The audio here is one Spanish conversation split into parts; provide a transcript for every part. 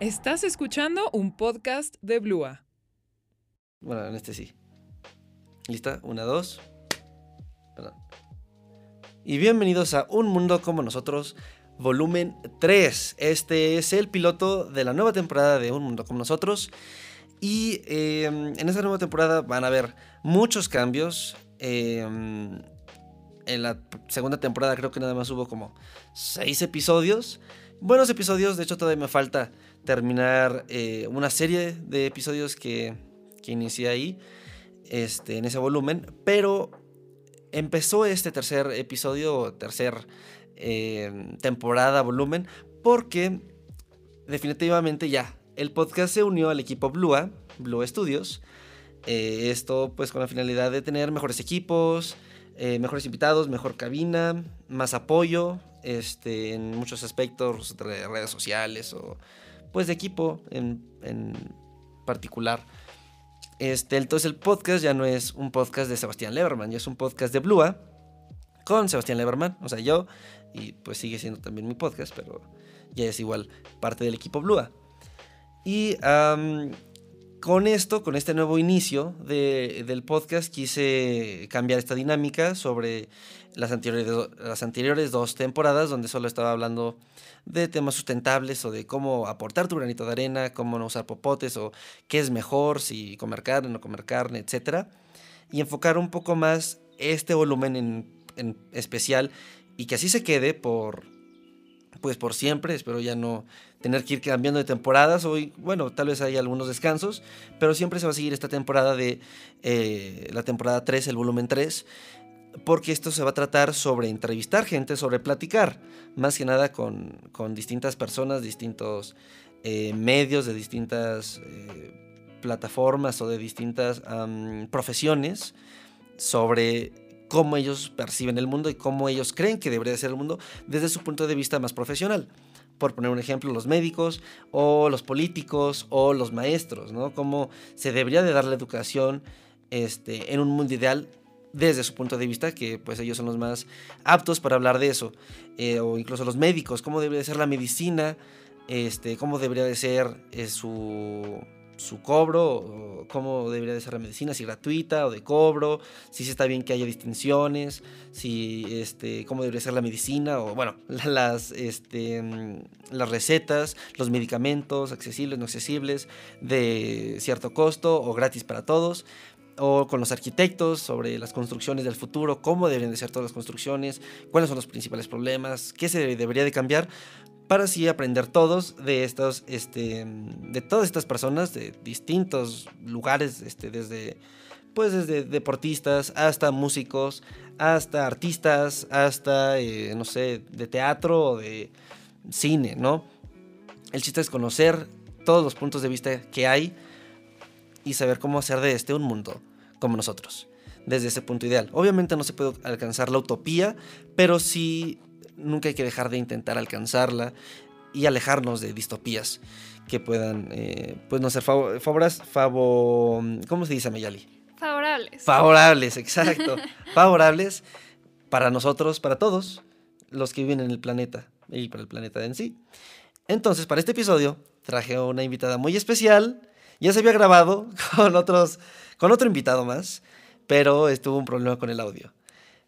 Estás escuchando un podcast de Blua. Bueno, en este sí. ¿Lista? Una, dos. Perdón. Y bienvenidos a Un Mundo como Nosotros, volumen 3. Este es el piloto de la nueva temporada de Un Mundo como Nosotros. Y eh, en esta nueva temporada van a haber muchos cambios. Eh, en la segunda temporada creo que nada más hubo como 6 episodios. Buenos episodios, de hecho todavía me falta terminar eh, una serie de episodios que, que inicié ahí, este, en ese volumen, pero empezó este tercer episodio, tercer eh, temporada, volumen, porque definitivamente ya, el podcast se unió al equipo Blua, Blue Studios, eh, esto pues con la finalidad de tener mejores equipos, mejores invitados, mejor cabina, más apoyo este, en muchos aspectos de redes sociales o pues de equipo en, en particular. Este, entonces el podcast ya no es un podcast de Sebastián Leberman, ya es un podcast de Blua con Sebastián Leberman, o sea, yo, y pues sigue siendo también mi podcast, pero ya es igual parte del equipo Blua. Y con esto, con este nuevo inicio de, del podcast, quise cambiar esta dinámica sobre las anteriores, las anteriores dos temporadas, donde solo estaba hablando de temas sustentables o de cómo aportar tu granito de arena, cómo no usar popotes o qué es mejor, si comer carne o no comer carne, etc. Y enfocar un poco más este volumen en, en especial y que así se quede por, pues por siempre, espero ya no tener que ir cambiando de temporadas. Hoy, bueno, tal vez hay algunos descansos, pero siempre se va a seguir esta temporada de eh, la temporada 3, el volumen 3, porque esto se va a tratar sobre entrevistar gente, sobre platicar, más que nada con, con distintas personas, distintos eh, medios, de distintas eh, plataformas o de distintas profesiones, sobre cómo ellos perciben el mundo y cómo ellos creen que debería ser el mundo desde su punto de vista más profesional. Por poner un ejemplo, los médicos o los políticos o los maestros, ¿no? Cómo se debería de dar la educación este, en un mundo ideal desde su punto de vista, que pues ellos son los más aptos para hablar de eso. Eh, o incluso los médicos, cómo debería de ser la medicina, este, cómo debería de ser eh, su su cobro, cómo debería de ser la medicina, si gratuita o de cobro, si está bien que haya distinciones, si este, cómo debería ser la medicina, o bueno, las, este, las recetas, los medicamentos accesibles, no accesibles, de cierto costo o gratis para todos o con los arquitectos sobre las construcciones del futuro, cómo deberían de ser todas las construcciones, cuáles son los principales problemas, qué se debería de cambiar para así aprender todos de estos, este, de todas estas personas de distintos lugares, este, desde, pues desde deportistas hasta músicos, hasta artistas, hasta, eh, no sé, de teatro o de cine, ¿no? El chiste es conocer todos los puntos de vista que hay y saber cómo hacer de este un mundo como nosotros, desde ese punto ideal. Obviamente no se puede alcanzar la utopía, pero sí nunca hay que dejar de intentar alcanzarla y alejarnos de distopías que puedan, eh, pues no ser favorables, favor, ¿cómo se dice, Mayali? Favorables. Favorables, exacto. favorables para nosotros, para todos los que viven en el planeta y para el planeta en sí. Entonces, para este episodio traje una invitada muy especial. Ya se había grabado con otros, con otro invitado más, pero estuvo un problema con el audio.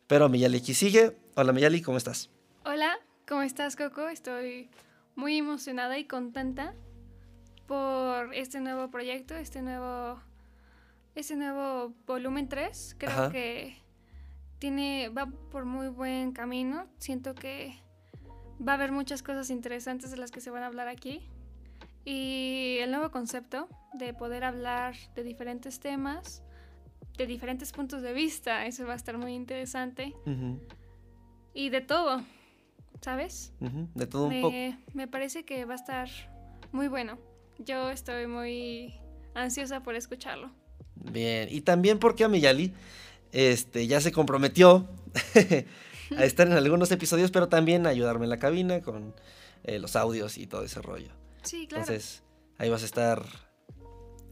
Pero Miyali aquí sigue. Hola Miyali, ¿cómo estás? Hola, ¿cómo estás Coco? Estoy muy emocionada y contenta por este nuevo proyecto, este nuevo, este nuevo volumen 3. Creo que tiene, va por muy buen camino. Siento que va a haber muchas cosas interesantes de las que se van a hablar aquí. Y el nuevo concepto de poder hablar de diferentes temas, de diferentes puntos de vista, eso va a estar muy interesante. Y de todo. ¿sabes? De todo un poco. Me parece que va a estar muy bueno. Yo estoy muy ansiosa por escucharlo. Bien, y también porque Amiyali este, ya se comprometió a estar en algunos episodios, pero también a ayudarme en la cabina con eh, los audios y todo ese rollo. Sí, claro. Entonces, ahí vas a estar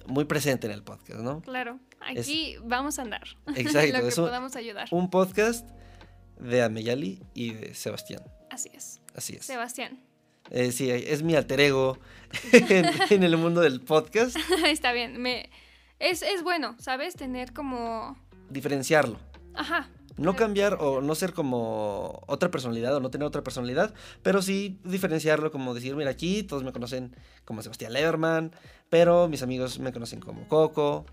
muy presente en el podcast, ¿no? Claro, aquí vamos a andar. Exacto, Lo que podamos ayudar. Un podcast de Ameyali y de Sebastián. Así es. Así es. Sebastián. Eh, sí, es mi alter ego en, en el mundo del podcast. Está bien. Me, es, es bueno, ¿sabes? Tener como... Diferenciarlo. Ajá. No cambiar o no ser como otra personalidad o no tener otra personalidad, pero sí diferenciarlo como decir, mira, aquí todos me conocen como Sebastián Leverman, pero mis amigos me conocen como Coco,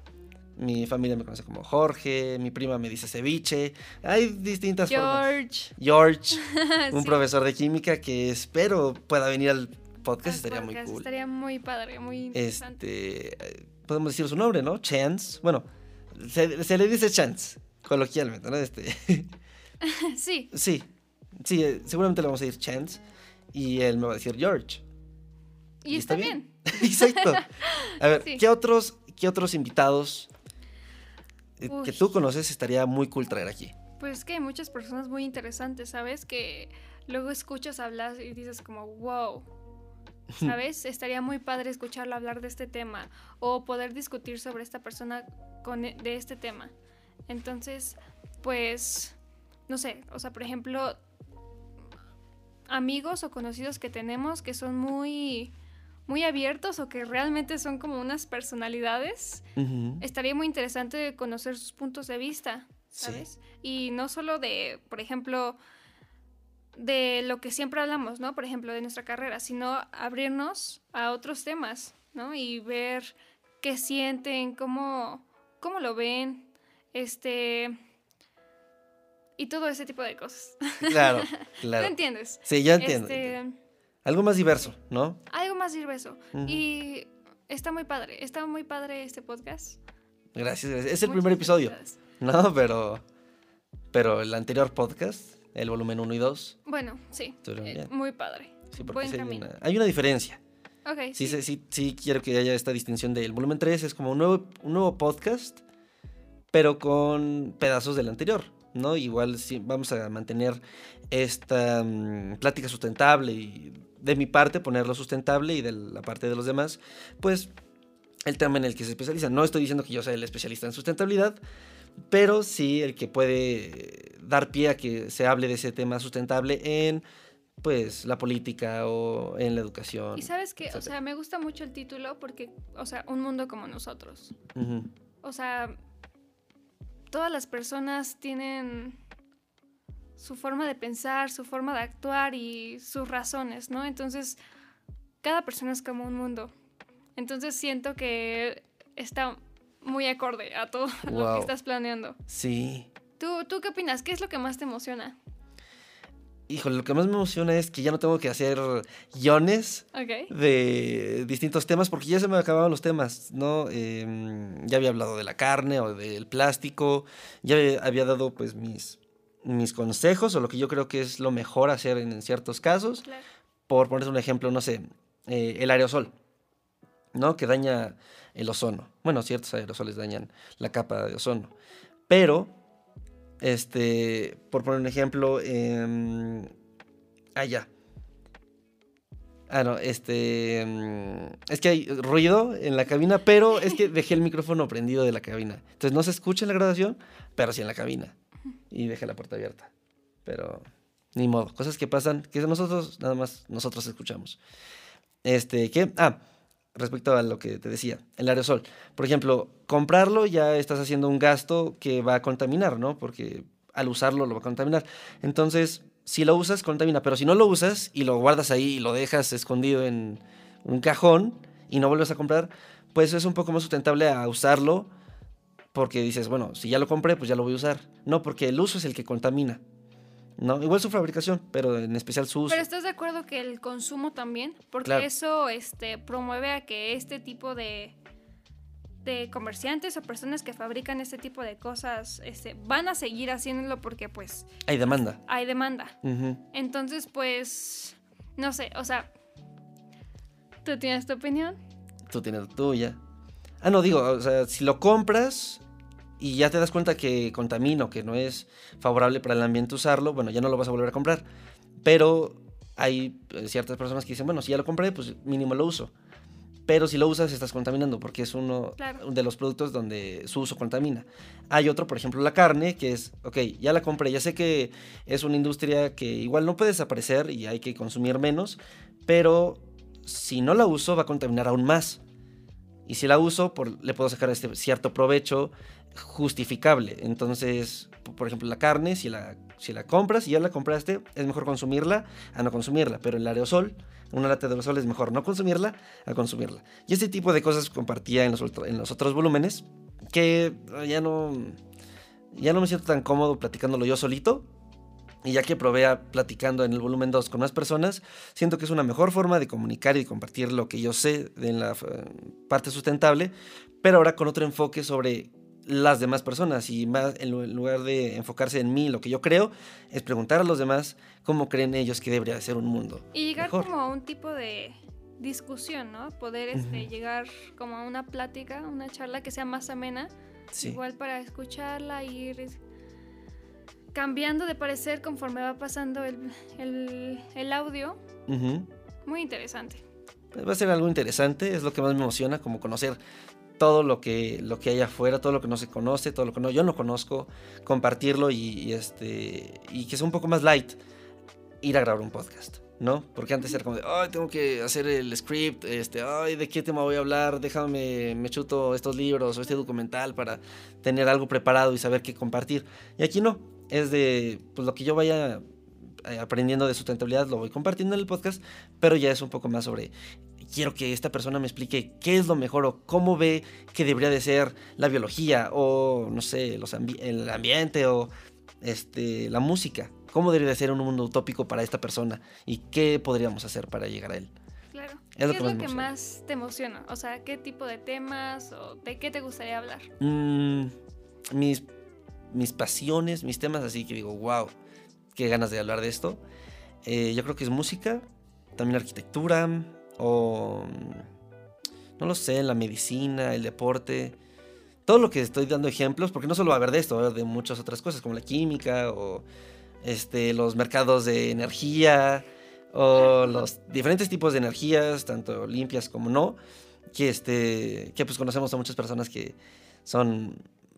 mi familia me conoce como Jorge, mi prima me dice ceviche. Hay distintas formas. George. George, un Sí. profesor de química que espero pueda venir al podcast, Al estaría muy cool. Estaría muy padre, muy interesante. Este, podemos decir su nombre, ¿no? Chance. Bueno, se, se le dice Chance, coloquialmente, ¿no? Este, Sí, sí, sí, eh, seguramente le vamos a decir Chance y él me va a decir George. y, Y está, bien. Exacto. A ver, Sí. ¿qué otros, qué otros invitados eh, que tú conoces estaría muy cool traer aquí? Pues que hay muchas personas muy interesantes, ¿sabes? Que luego escuchas hablar y dices como, wow. ¿Sabes? Estaría muy padre escucharlo hablar de este tema o poder discutir sobre esta persona con, e- de este tema. Entonces, pues, no sé, o sea, por ejemplo, amigos o conocidos que tenemos que son muy, muy abiertos o que realmente son como unas personalidades estaría muy interesante conocer sus puntos de vista, Sí. ¿sabes? Y no solo de, por ejemplo, de lo que siempre hablamos, ¿no? Por ejemplo, de nuestra carrera, sino abrirnos a otros temas, ¿no? Y ver qué sienten, cómo, cómo lo ven, este... Y todo ese tipo de cosas. Claro, ¿Tú claro. entiendes? Sí, ya entiendo. Este, Algo más diverso, ¿no? algo más diverso. Y está muy padre, está muy padre este podcast. Gracias, gracias. Es el Muchas primer episodio. ¿no? Pero, pero el anterior podcast, el volumen 1 y 2, Bueno, sí. Eh, muy padre. sí, porque sí hay, una, hay una diferencia. Ok, Sí, sí. sí, sí, sí quiero que haya esta distinción del volumen 3, es como un nuevo, un nuevo podcast, pero con pedazos del anterior, ¿no? Igual sí, vamos a mantener esta mm, plática sustentable y de mi parte ponerlo sustentable y de la parte de los demás, pues el tema en el que se especializa. No estoy diciendo que yo sea el especialista en sustentabilidad, pero sí el que puede dar pie a que se hable de ese tema sustentable en pues la política o en la educación. Y sabes que, o sea, me gusta mucho el título porque, o sea, un mundo como nosotros. O sea, todas las personas tienen su forma de pensar, su forma de actuar y sus razones, ¿no? Entonces, cada persona es como un mundo. Entonces siento que está muy acorde a todo lo que estás planeando. Sí. ¿Tú, ¿Tú qué opinas? ¿Qué es lo que más te emociona? Híjole, lo que más me emociona es que ya no tengo que hacer guiones de distintos temas porque ya se me acababan los temas, ¿no? Em, ya había hablado de la carne o del plástico, ya había- dado pues mis, mis consejos o lo que yo creo que es lo mejor hacer en, ciertos casos. Claro. Por poner un ejemplo, no sé, eh, el aerosol, ¿no? Que daña el ozono. Bueno, ciertos aerosoles dañan la capa de ozono. Pero, este, por poner un ejemplo, em, ah. Ah, no, este, em, es que hay ruido en la cabina, pero es que dejé el micrófono prendido de la cabina. Entonces no se escucha en la grabación, pero sí en la cabina. Y dejé la puerta abierta. Pero, ni modo, cosas que pasan, que nosotros, nada más, nosotros escuchamos. Este, ¿qué? Ah, respecto a lo que te decía, el aerosol. Por ejemplo, comprarlo ya estás haciendo un gasto que va a contaminar, ¿no? Porque al usarlo lo va a contaminar. Entonces, si lo usas, contamina. Pero si no lo usas y lo guardas ahí y lo dejas escondido en un cajón y no vuelves a comprar, pues es un poco más sustentable a usarlo porque dices, bueno, si ya lo compré, pues ya lo voy a usar. No, porque el uso es el que contamina. ¿No? Igual su fabricación, pero en especial su uso. Pero ¿estás de acuerdo que el consumo también? Porque Claro. eso este, promueve a que este tipo de, de comerciantes o personas que fabrican este tipo de cosas este, van a seguir haciéndolo porque pues Hay demanda. hay demanda. Entonces pues, no sé, o sea, ¿tú tienes tu opinión? Tú tienes la tuya. Ah, no, digo, o sea, si lo compras y ya te das cuenta que contamina o que no es favorable para el ambiente usarlo, bueno, ya no lo vas a volver a comprar. Pero hay eh, ciertas personas que dicen, bueno, si ya lo compré, pues mínimo lo uso. Pero si lo usas, estás contaminando porque es uno Claro. de los productos donde su uso contamina. Hay otro, por ejemplo, la carne, que es, ok, ya la compré, ya sé que es una industria que igual no puede desaparecer y hay que consumir menos, pero si no la uso va a contaminar aún más. Y si la uso, le puedo sacar este cierto provecho justificable. Entonces, por ejemplo, la carne, si la, si la compras y ya la compraste, es mejor consumirla a no consumirla. Pero el aerosol, una lata de aerosol es mejor no consumirla a consumirla. Y este tipo de cosas compartía en los, en los otros volúmenes que ya no, ya no me siento tan cómodo platicándolo yo solito. Y ya que probé platicando en el volumen 2 con más personas, siento que es una mejor forma de comunicar y compartir lo que yo sé de la eh, parte sustentable, pero ahora con otro enfoque sobre las demás personas y más en lugar de enfocarse en mí, lo que yo creo, es preguntar a los demás cómo creen ellos que debería ser un mundo. Y llegar como a un tipo de discusión, ¿no? Poder este, llegar como a una plática, una charla que sea más amena, igual para escucharla y ir cambiando de parecer conforme va pasando el, audio. Muy interesante. Va a ser algo interesante, es lo que más me emociona, como conocer todo lo que, lo que hay afuera, todo lo que no se conoce, todo lo que no, yo no conozco, compartirlo y, este, y que sea un poco más light, ir a grabar un podcast, ¿no? Porque antes era como de, ay, tengo que hacer el script, este, ay, ¿de qué tema voy a hablar? Déjame, me chuto estos libros o este documental para tener algo preparado y saber qué compartir. Y aquí no, es de, pues lo que yo vaya eh, aprendiendo de sustentabilidad lo voy compartiendo en el podcast, pero ya es un poco más sobre quiero que esta persona me explique qué es lo mejor o cómo ve que debería de ser la biología o, no sé, los el ambiente o este, la música. ¿Cómo debería de ser un mundo utópico para esta persona? ¿Y qué podríamos hacer para llegar a él? Claro. ¿Qué es lo que, más, te emociona? O sea, ¿qué tipo de temas o de qué te gustaría hablar? Mm, mis, mis pasiones, mis temas, así que digo, wow, qué ganas de hablar de esto. Eh, yo creo que es música, también arquitectura, o no lo sé, la medicina, el deporte, todo lo que estoy dando ejemplos, porque no solo va a haber de esto, va a haber de muchas otras cosas como la química o este, los mercados de energía o los diferentes tipos de energías, tanto limpias como no, que, este, que pues conocemos a muchas personas que son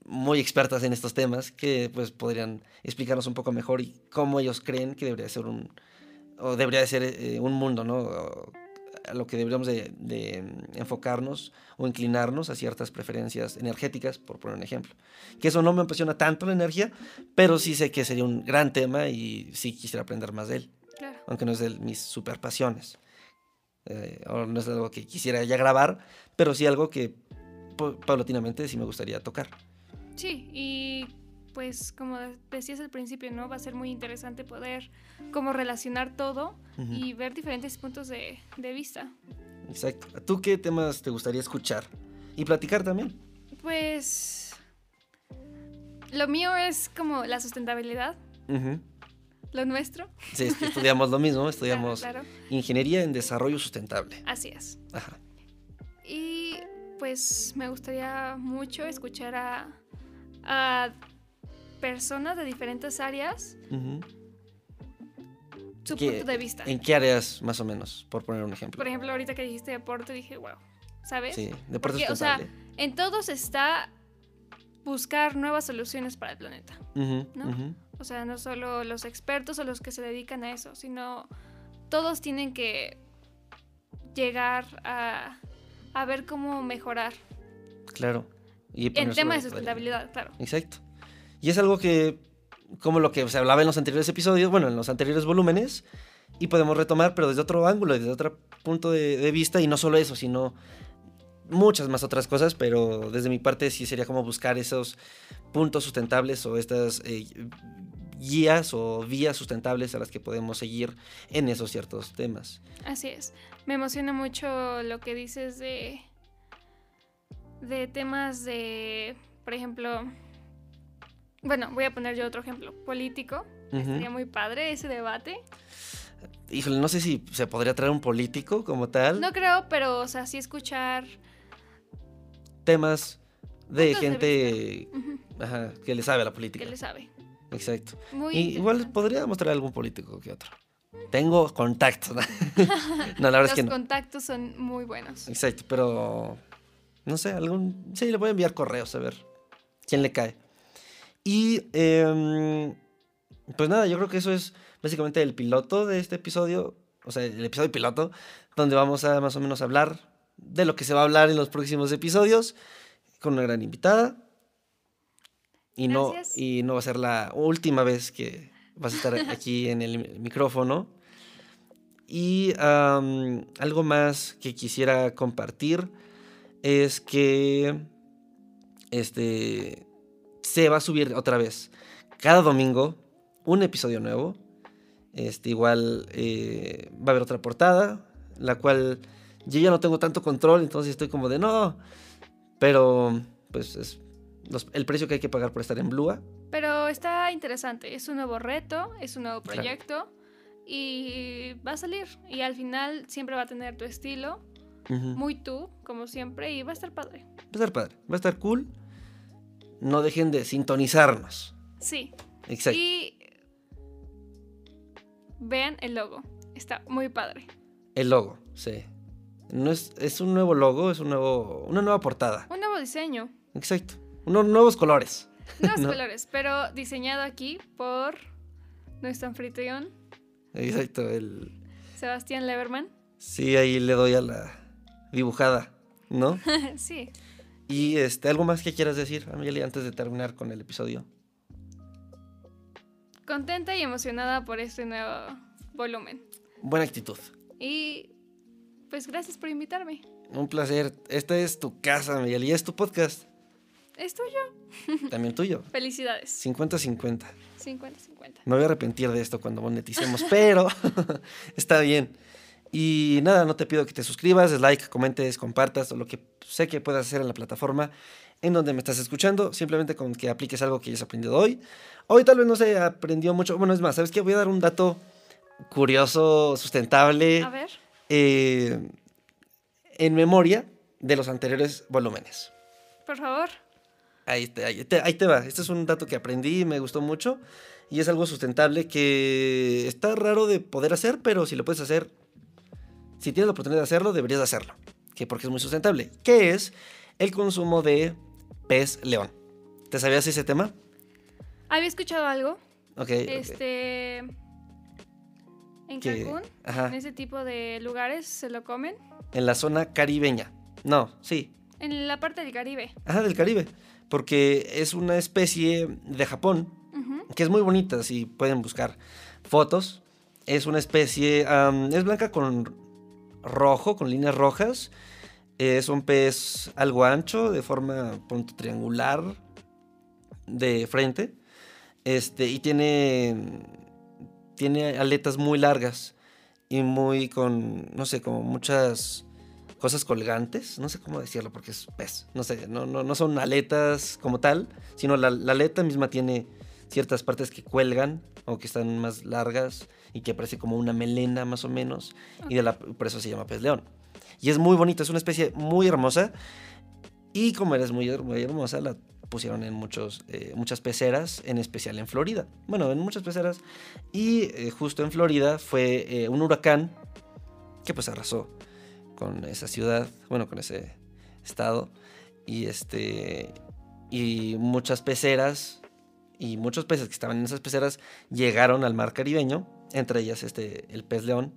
muy expertas en estos temas, que pues podrían explicarnos un poco mejor y cómo ellos creen que debería ser un, o debería ser eh, un mundo, ¿no? a lo que deberíamos de, enfocarnos o inclinarnos a ciertas preferencias energéticas, por poner un ejemplo. Que eso no me apasiona tanto la energía, pero sí sé que sería un gran tema y sí quisiera aprender más de él. Aunque no es de mis super pasiones. Eh, o no es algo que quisiera ya grabar, pero sí algo que paulatinamente sí me gustaría tocar. Sí, y pues como decías al principio, ¿no? Va a ser muy interesante poder como relacionar todo y ver diferentes puntos de, vista. Exacto. ¿A tú qué temas te gustaría escuchar? Y platicar también. Pues lo mío es como la sustentabilidad. Lo nuestro. Sí, estudiamos lo mismo, estudiamos ingeniería en desarrollo sustentable. Así es. Ajá. Y pues me gustaría mucho escuchar a, a personas de diferentes áreas su punto de vista. ¿En qué áreas, más o menos, por poner un ejemplo? Por ejemplo, ahorita que dijiste deporte, dije, wow, ¿sabes? Sí, deporte O sea, en todos está buscar nuevas soluciones para el planeta, ¿no? O sea, no solo los expertos o los que se dedican a eso, sino todos tienen que llegar a, a ver cómo mejorar. Claro. Y en tema de sustentabilidad, claro. Exacto. Y es algo que, como lo que se hablaba en los anteriores episodios, bueno, en los anteriores volúmenes, y podemos retomar, pero desde otro ángulo, desde otro punto de, vista, y no solo eso, sino muchas más otras cosas, pero desde mi parte sí sería como buscar esos puntos sustentables o estas eh, guías o vías sustentables a las que podemos seguir en esos ciertos temas. Así es. Me emociona mucho lo que dices de, de temas de, por ejemplo, bueno, voy a poner yo otro ejemplo, político. Sería muy padre ese debate. Híjole, no sé si se podría traer un político como tal. No creo, pero, o sea, sí escuchar... Temas de gente que le sabe a la política. Que le sabe. Exacto. igual podría mostrar algún político que otro. Tengo contactos. no, la verdad es que no. Los contactos son muy buenos. Exacto, pero no sé, algún... Sí, le voy a enviar correos a ver quién le cae. Y em, pues nada, yo creo que eso es básicamente el piloto de este episodio. o sea, el episodio piloto, donde vamos a más o menos hablar de lo que se va a hablar en los próximos episodios con una gran invitada. Y no, y no va a ser la última vez que vas a estar aquí en el micrófono. Y algo más que quisiera compartir es que este se va a subir otra vez cada domingo un episodio nuevo. Este, igual eh, va a haber otra portada, la cual yo ya no tengo tanto control, entonces estoy como de no. Pero, pues es los- el precio que hay que pagar por estar en Blua. Pero está interesante. Es un nuevo reto, es un nuevo Claro. proyecto. Y va a salir. Y al final siempre va a tener tu estilo. Muy tú, como siempre. Y va a estar padre. Va a estar padre, va a estar cool. No dejen de sintonizarnos. Sí. Exacto. Y vean el logo. Está muy padre. El logo, sí. No es, es un nuevo logo, es un nuevo, una nueva portada. Un nuevo diseño. Exacto. Unos nuevos colores. Nuevos No. colores. Pero diseñado aquí por nuestro anfitrión, Exacto. El, Sebastián Leverman. sí, ahí le doy a la dibujada, ¿no? sí. Y este, algo más que quieras decir, Amelia, antes de terminar con el episodio. Contenta y emocionada por este nuevo volumen. Buena actitud. Y pues gracias por invitarme. Un placer. Esta es tu casa, Amelia, y es tu podcast. Es tuyo. También tuyo. Felicidades. 50-50. 50-50. Me voy a arrepentir de esto cuando moneticemos, pero está bien. Y nada, no te pido que te suscribas, des like, comentes, compartas o lo que sé que puedas hacer en la plataforma en donde me estás escuchando. Simplemente con que apliques algo que hayas aprendido hoy. Hoy tal vez no se aprendió mucho. Bueno, es más, ¿sabes qué? Voy a dar un dato curioso, sustentable, A ver. eh, en memoria de los anteriores volúmenes. Por favor. Ahí te, ahí, te, ahí te va. Este es un dato que aprendí y me gustó mucho. Y es algo sustentable que está raro de poder hacer, pero si lo puedes hacer, si tienes la oportunidad de hacerlo, deberías de hacerlo. Que porque es muy sustentable. ¿Qué es el consumo de pez león? ¿Te sabías ese tema? Había escuchado algo. Ok. Este. En Que- Cancún, ajá. en ese tipo de lugares, se lo comen. En la zona caribeña. No, sí. En la parte del Caribe. Ajá, del Caribe. Porque es una especie de Japón Ujú. que es muy bonita, si pueden buscar fotos. Es una especie, es blanca con rojo, con líneas rojas. Es un pez algo ancho, de forma punto triangular, de frente. Este, y tiene, tiene aletas muy largas y muy con, no sé, como muchas cosas colgantes. No sé cómo decirlo porque es pez. No sé, no, no, no son aletas como tal, sino la, la aleta misma tiene ciertas partes que cuelgan o que están más largas y que parece como una melena más o menos. Y de la, por eso se llama pez león. Y es muy bonito, es una especie muy hermosa. Y como eres muy, muy hermosa, la pusieron en muchos, eh, muchas peceras, en especial en Florida. Bueno, en muchas peceras. Y eh, justo en Florida fue eh, un huracán que pues arrasó con esa ciudad, bueno, con ese estado. Y este. Y muchas peceras y muchos peces que estaban en esas peceras llegaron al mar caribeño, entre ellas este, el pez león.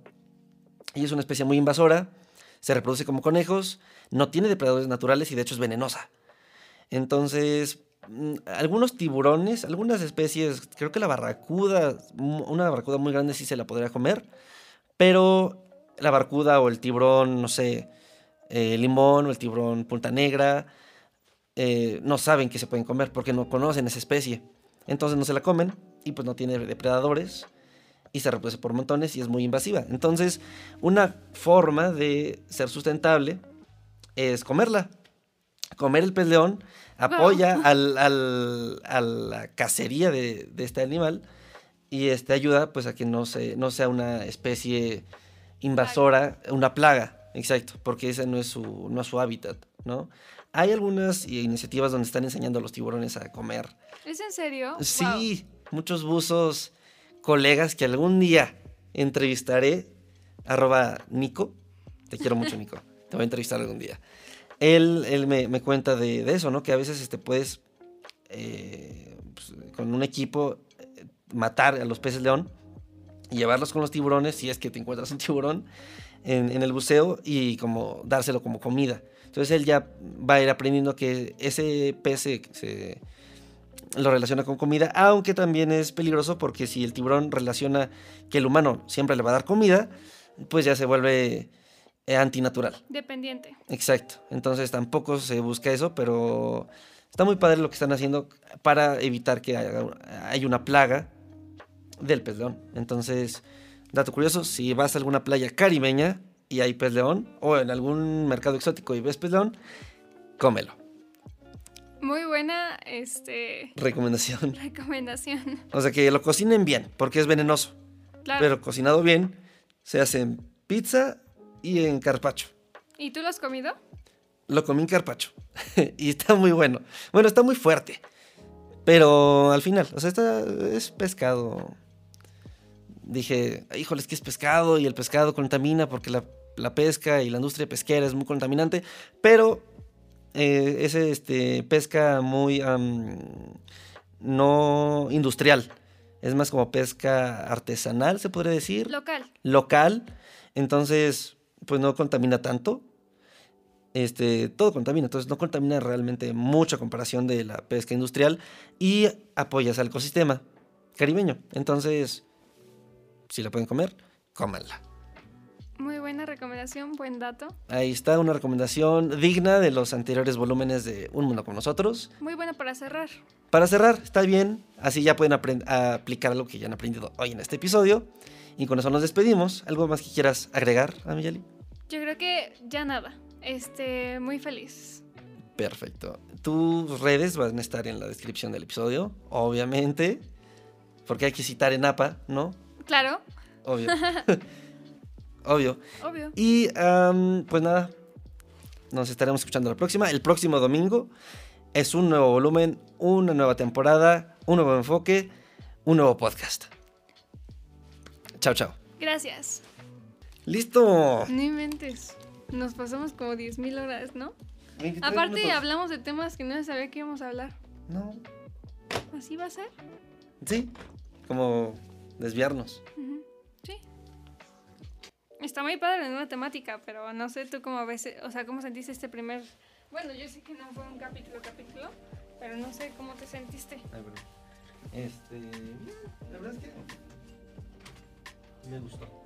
Y es una especie muy invasora, se reproduce como conejos, no tiene depredadores naturales y de hecho es venenosa. Entonces, mm, algunos tiburones, algunas especies, creo que la barracuda, una barracuda muy grande sí se la podría comer, pero la barracuda o el tiburón, no sé, eh, limón o el tiburón punta negra, eh, no saben que se pueden comer porque no conocen esa especie. Entonces no se la comen y pues no tiene depredadores y se reproduce por montones y es muy invasiva. Entonces, una forma de ser sustentable es comerla. Comer el pez león apoya al- al- a la cacería de, de este animal y este ayuda pues a que no, se, no sea una especie invasora, una plaga, exacto, porque ese no es su, no es su hábitat, ¿no? Hay algunas iniciativas donde están enseñando a los tiburones a comer ¿Es en serio? Sí, muchos buzos, colegas que algún día entrevistaré. Arroba Nico. Te quiero mucho, Nico. Te voy a entrevistar algún día. Él, él me, me cuenta de, de eso, ¿no? Que a veces este, puedes, eh, pues, con un equipo, eh, matar a los peces león y llevarlos con los tiburones si es que te encuentras un tiburón en, en, el buceo y como dárselo como comida. Entonces él ya va a ir aprendiendo que ese pez se, se lo relaciona con comida, aunque también es peligroso porque si el tiburón relaciona que el humano siempre le va a dar comida, pues ya se vuelve eh, antinatural. Dependiente. Exacto. Entonces tampoco se busca eso, pero está muy padre lo que están haciendo para evitar que haya, haya una plaga del pez león. Entonces, dato curioso, si vas a alguna playa caribeña y hay pez león, o en algún mercado exótico y ves pez león, cómelo. Muy buena este recomendación. Recomendación. O sea que lo cocinen bien, porque es venenoso. Claro. Pero cocinado bien, se hace en pizza y en carpacho. ¿Y tú lo has comido? Lo comí en carpacho. y está muy bueno. Bueno, está muy fuerte. Pero al final, o sea, está, es pescado. Dije, híjole, es que es pescado y el pescado contamina porque la, la pesca y la industria pesquera es muy contaminante. Pero eh, es este, pesca muy um, no industrial. Es más como pesca artesanal, se podría decir. Local. Local. Entonces, pues no contamina tanto. Este, todo contamina, entonces no contamina realmente mucho a comparación de la pesca industrial y apoyas al ecosistema caribeño. Entonces, si la pueden comer, cómanla. Muy buena recomendación, buen dato. Ahí está una recomendación digna de los anteriores volúmenes de Un Mundo con Nosotros. Muy buena para cerrar. Para cerrar, está bien. Así ya pueden aplicar algo que ya han aprendido hoy en este episodio. Y con eso nos despedimos. ¿Algo más que quieras agregar, Amiyali? Yo creo que ya nada. Este, muy feliz. Perfecto. Tus redes van a estar en la descripción del episodio, obviamente. Porque hay que citar en APA, ¿no? Claro. Obvio. Obvio. Obvio. Y um, pues nada, nos estaremos escuchando la próxima. El próximo domingo es un nuevo volumen, una nueva temporada, un nuevo enfoque, un nuevo podcast. Chao, chao. Gracias. ¡Listo! No inventes. Nos pasamos como 10.000 horas, ¿no? Aparte minutos. hablamos de temas que no sabía que íbamos a hablar. No. ¿Así va a ser? Sí, como desviarnos. Uh -huh. Sí. Está muy padre la nueva temática, pero no sé tú cómo ves, o sea, cómo sentiste este primer... Bueno, yo sé que no fue un capítulo capítulo, pero no sé cómo te sentiste. Ay, bueno. Este, la verdad es que me gustó.